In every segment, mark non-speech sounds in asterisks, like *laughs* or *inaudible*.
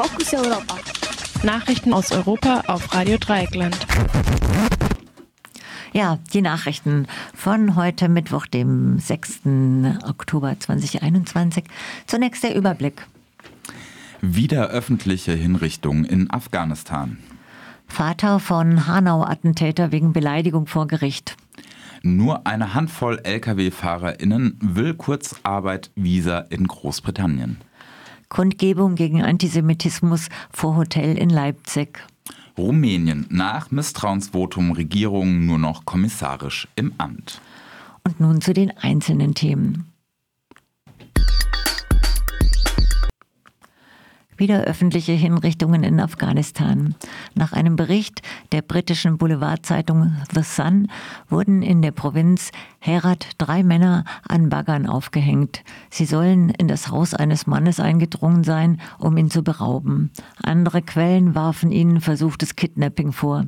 Fokus Europa. Nachrichten aus Europa auf Radio Dreieckland. Ja, die Nachrichten von heute Mittwoch, dem 6. Oktober 2021. Zunächst der Überblick. Wieder öffentliche Hinrichtung in Afghanistan. Vater von Hanau-Attentäter wegen Beleidigung vor Gericht. Nur eine Handvoll Lkw-FahrerInnen will Kurzarbeit Visa in Großbritannien. Kundgebung gegen Antisemitismus vor Hotel in Leipzig. Rumänien nach Misstrauensvotum Regierung nur noch kommissarisch im Amt. Und nun zu den einzelnen Themen. Wieder öffentliche Hinrichtungen in Afghanistan. Nach einem Bericht der britischen Boulevardzeitung The Sun wurden in der Provinz Herat drei Männer an Baggern aufgehängt. Sie sollen in das Haus eines Mannes eingedrungen sein, um ihn zu berauben. Andere Quellen warfen ihnen versuchtes Kidnapping vor.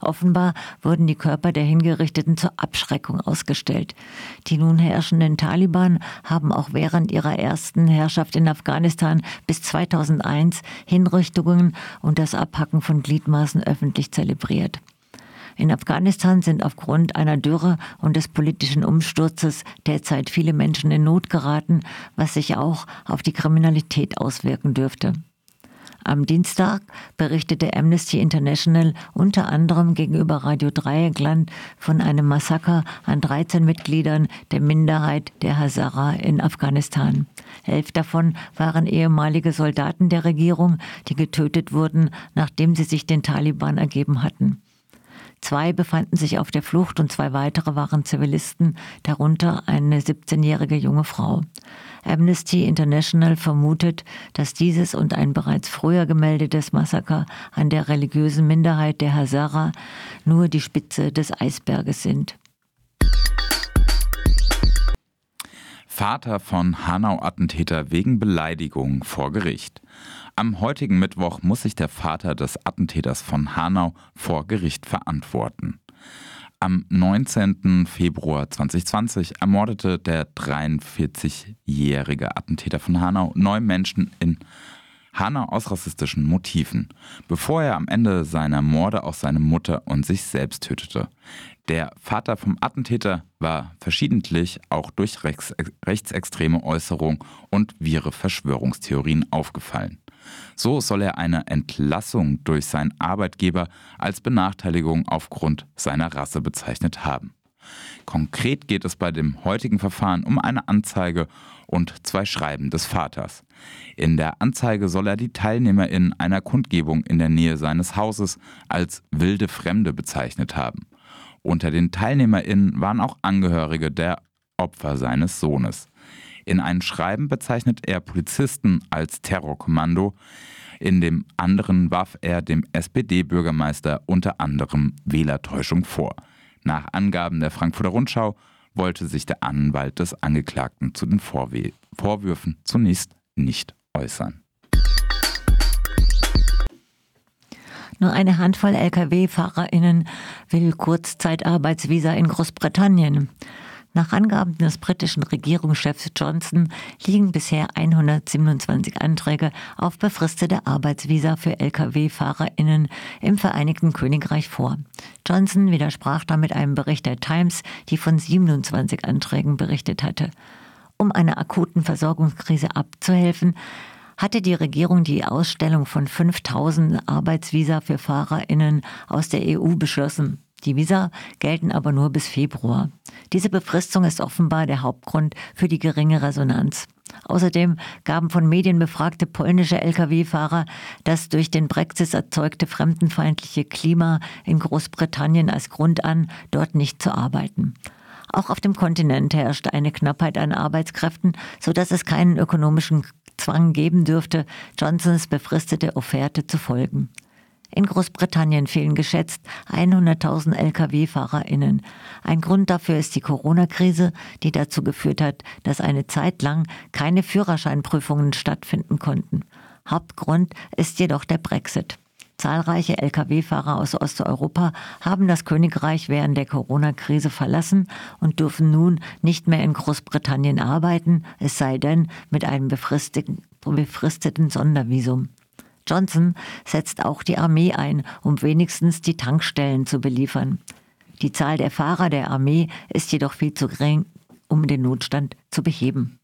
Offenbar wurden die Körper der Hingerichteten zur Abschreckung ausgestellt. Die nun herrschenden Taliban haben auch während ihrer ersten Herrschaft in Afghanistan bis 2001 Hinrichtungen und das Abhacken von Gliedmaßen öffentlich zelebriert. In Afghanistan sind aufgrund einer Dürre und des politischen Umsturzes derzeit viele Menschen in Not geraten, was sich auch auf die Kriminalität auswirken dürfte. Am Dienstag berichtete Amnesty International unter anderem gegenüber Radio Dreieckland von einem Massaker an 13 Mitgliedern der Minderheit der Hazara in Afghanistan. Elf davon waren ehemalige Soldaten der Regierung, die getötet wurden, nachdem sie sich den Taliban ergeben hatten. Zwei befanden sich auf der Flucht und zwei weitere waren Zivilisten, darunter eine 17-jährige junge Frau. Amnesty International vermutet, dass dieses und ein bereits früher gemeldetes Massaker an der religiösen Minderheit der Hazara nur die Spitze des Eisberges sind. Vater von Hanau-Attentäter wegen Beleidigung vor Gericht. Am heutigen Mittwoch muss sich der Vater des Attentäters von Hanau vor Gericht verantworten. Am 19. Februar 2020 ermordete der 43-jährige Attentäter von Hanau neun Menschen in Hanau aus rassistischen Motiven, bevor er am Ende seiner Morde auch seine Mutter und sich selbst tötete. Der Vater vom Attentäter war verschiedentlich auch durch rechtsextreme Äußerungen und wirre Verschwörungstheorien aufgefallen. So soll er eine Entlassung durch seinen Arbeitgeber als Benachteiligung aufgrund seiner Rasse bezeichnet haben. Konkret geht es bei dem heutigen Verfahren um eine Anzeige und zwei Schreiben des Vaters. In der Anzeige soll er die TeilnehmerInnen einer Kundgebung in der Nähe seines Hauses als wilde Fremde bezeichnet haben. Unter den TeilnehmerInnen waren auch Angehörige der Opfer seines Sohnes. In einem Schreiben bezeichnet er Polizisten als Terrorkommando. In dem anderen warf er dem SPD-Bürgermeister unter anderem Wählertäuschung vor. Nach Angaben der Frankfurter Rundschau wollte sich der Anwalt des Angeklagten zu den Vorweh Vorwürfen zunächst nicht äußern. Nur eine Handvoll Lkw-FahrerInnen will Kurzzeitarbeitsvisa in Großbritannien. Nach Angaben des britischen Regierungschefs Johnson liegen bisher 127 Anträge auf befristete Arbeitsvisa für Lkw-FahrerInnen im Vereinigten Königreich vor. Johnson widersprach damit einem Bericht der Times, die von 27 Anträgen berichtet hatte. Um einer akuten Versorgungskrise abzuhelfen, hatte die Regierung die Ausstellung von 5000 Arbeitsvisa für FahrerInnen aus der EU beschlossen. Die Visa gelten aber nur bis Februar. Diese Befristung ist offenbar der Hauptgrund für die geringe Resonanz. Außerdem gaben von Medien befragte polnische Lkw-Fahrer das durch den Brexit erzeugte fremdenfeindliche Klima in Großbritannien als Grund an, dort nicht zu arbeiten. Auch auf dem Kontinent herrscht eine Knappheit an Arbeitskräften, sodass es keinen ökonomischen Zwang geben dürfte, Johnsons befristete Offerte zu folgen. In Großbritannien fehlen geschätzt 100.000 Lkw-FahrerInnen. Ein Grund dafür ist die Corona-Krise, die dazu geführt hat, dass eine Zeit lang keine Führerscheinprüfungen stattfinden konnten. Hauptgrund ist jedoch der Brexit. Zahlreiche Lkw-Fahrer aus Osteuropa haben das Königreich während der Corona-Krise verlassen und dürfen nun nicht mehr in Großbritannien arbeiten, es sei denn mit einem befristeten, befristeten Sondervisum. Johnson setzt auch die Armee ein, um wenigstens die Tankstellen zu beliefern. Die Zahl der Fahrer der Armee ist jedoch viel zu gering, um den Notstand zu beheben.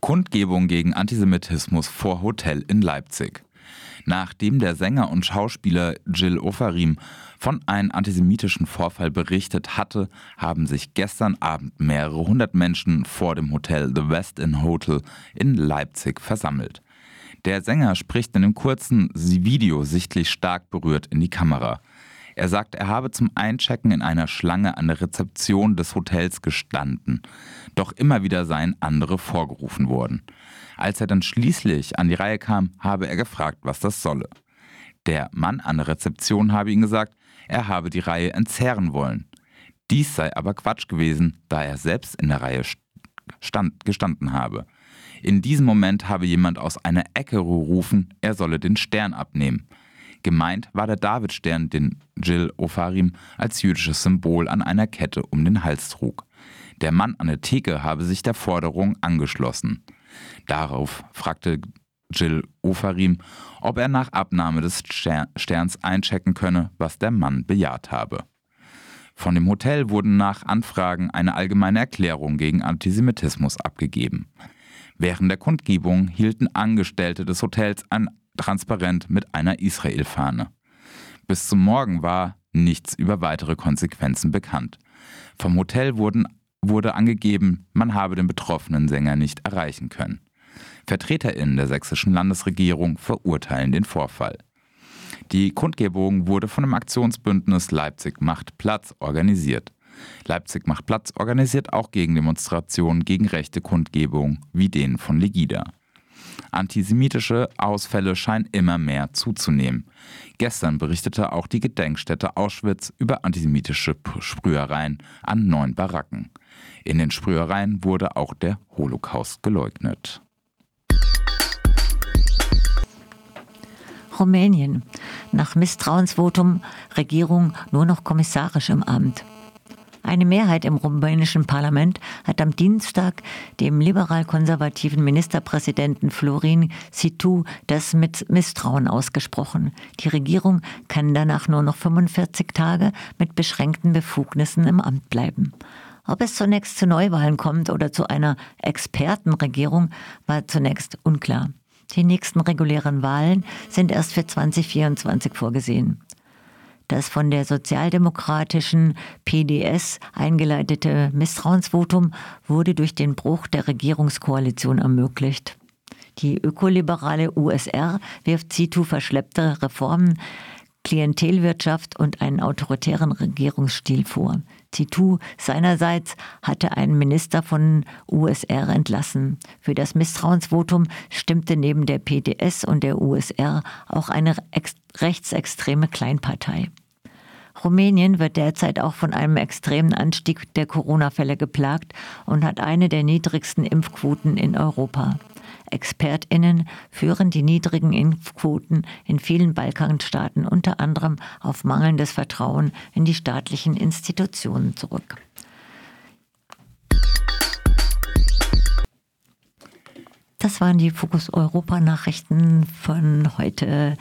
Kundgebung gegen Antisemitismus vor Hotel in Leipzig. Nachdem der Sänger und Schauspieler Jill Ofarim von einem antisemitischen Vorfall berichtet hatte, haben sich gestern Abend mehrere hundert Menschen vor dem Hotel The West Inn Hotel in Leipzig versammelt. Der Sänger spricht in dem kurzen Video sichtlich stark berührt in die Kamera. Er sagt, er habe zum Einchecken in einer Schlange an der Rezeption des Hotels gestanden. Doch immer wieder seien andere vorgerufen worden. Als er dann schließlich an die Reihe kam, habe er gefragt, was das solle. Der Mann an der Rezeption habe ihm gesagt, er habe die Reihe entzerren wollen. Dies sei aber Quatsch gewesen, da er selbst in der Reihe stand, gestanden habe. In diesem Moment habe jemand aus einer Ecke gerufen, er solle den Stern abnehmen. Gemeint war der Davidstern, den Jill Ofarim als jüdisches Symbol an einer Kette um den Hals trug. Der Mann an der Theke habe sich der Forderung angeschlossen. Darauf fragte Jill Ofarim, ob er nach Abnahme des Sterns einchecken könne, was der Mann bejaht habe. Von dem Hotel wurden nach Anfragen eine allgemeine Erklärung gegen Antisemitismus abgegeben. Während der Kundgebung hielten Angestellte des Hotels ein transparent mit einer Israel-Fahne. Bis zum Morgen war nichts über weitere Konsequenzen bekannt. Vom Hotel wurden, wurde angegeben, man habe den betroffenen Sänger nicht erreichen können. VertreterInnen der sächsischen Landesregierung verurteilen den Vorfall. Die Kundgebung wurde von dem Aktionsbündnis Leipzig macht Platz organisiert. Leipzig macht Platz organisiert auch Gegendemonstrationen gegen rechte Kundgebungen wie den von Legida. Antisemitische Ausfälle scheinen immer mehr zuzunehmen. Gestern berichtete auch die Gedenkstätte Auschwitz über antisemitische Sprühereien an neun Baracken. In den Sprühereien wurde auch der Holocaust geleugnet. Rumänien. Nach Misstrauensvotum Regierung nur noch kommissarisch im Amt. Eine Mehrheit im rumänischen Parlament hat am Dienstag dem liberal-konservativen Ministerpräsidenten Florin Situ das mit Misstrauen ausgesprochen. Die Regierung kann danach nur noch 45 Tage mit beschränkten Befugnissen im Amt bleiben. Ob es zunächst zu Neuwahlen kommt oder zu einer Expertenregierung, war zunächst unklar. Die nächsten regulären Wahlen sind erst für 2024 vorgesehen. Das von der sozialdemokratischen PDS eingeleitete Misstrauensvotum wurde durch den Bruch der Regierungskoalition ermöglicht. Die ökoliberale USR wirft Situ verschleppte Reformen, Klientelwirtschaft und einen autoritären Regierungsstil vor. Titu seinerseits hatte einen Minister von USR entlassen. Für das Misstrauensvotum stimmte neben der PDS und der USR auch eine rechtsextreme Kleinpartei. Rumänien wird derzeit auch von einem extremen Anstieg der Corona-Fälle geplagt und hat eine der niedrigsten Impfquoten in Europa. ExpertInnen führen die niedrigen Impfquoten in vielen Balkanstaaten unter anderem auf mangelndes Vertrauen in die staatlichen Institutionen zurück. Das waren die Fokus Europa Nachrichten von heute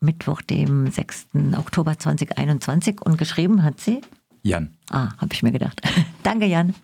Mittwoch, dem 6. Oktober 2021 und geschrieben hat sie Jan. Ah, habe ich mir gedacht. *laughs* Danke, Jan.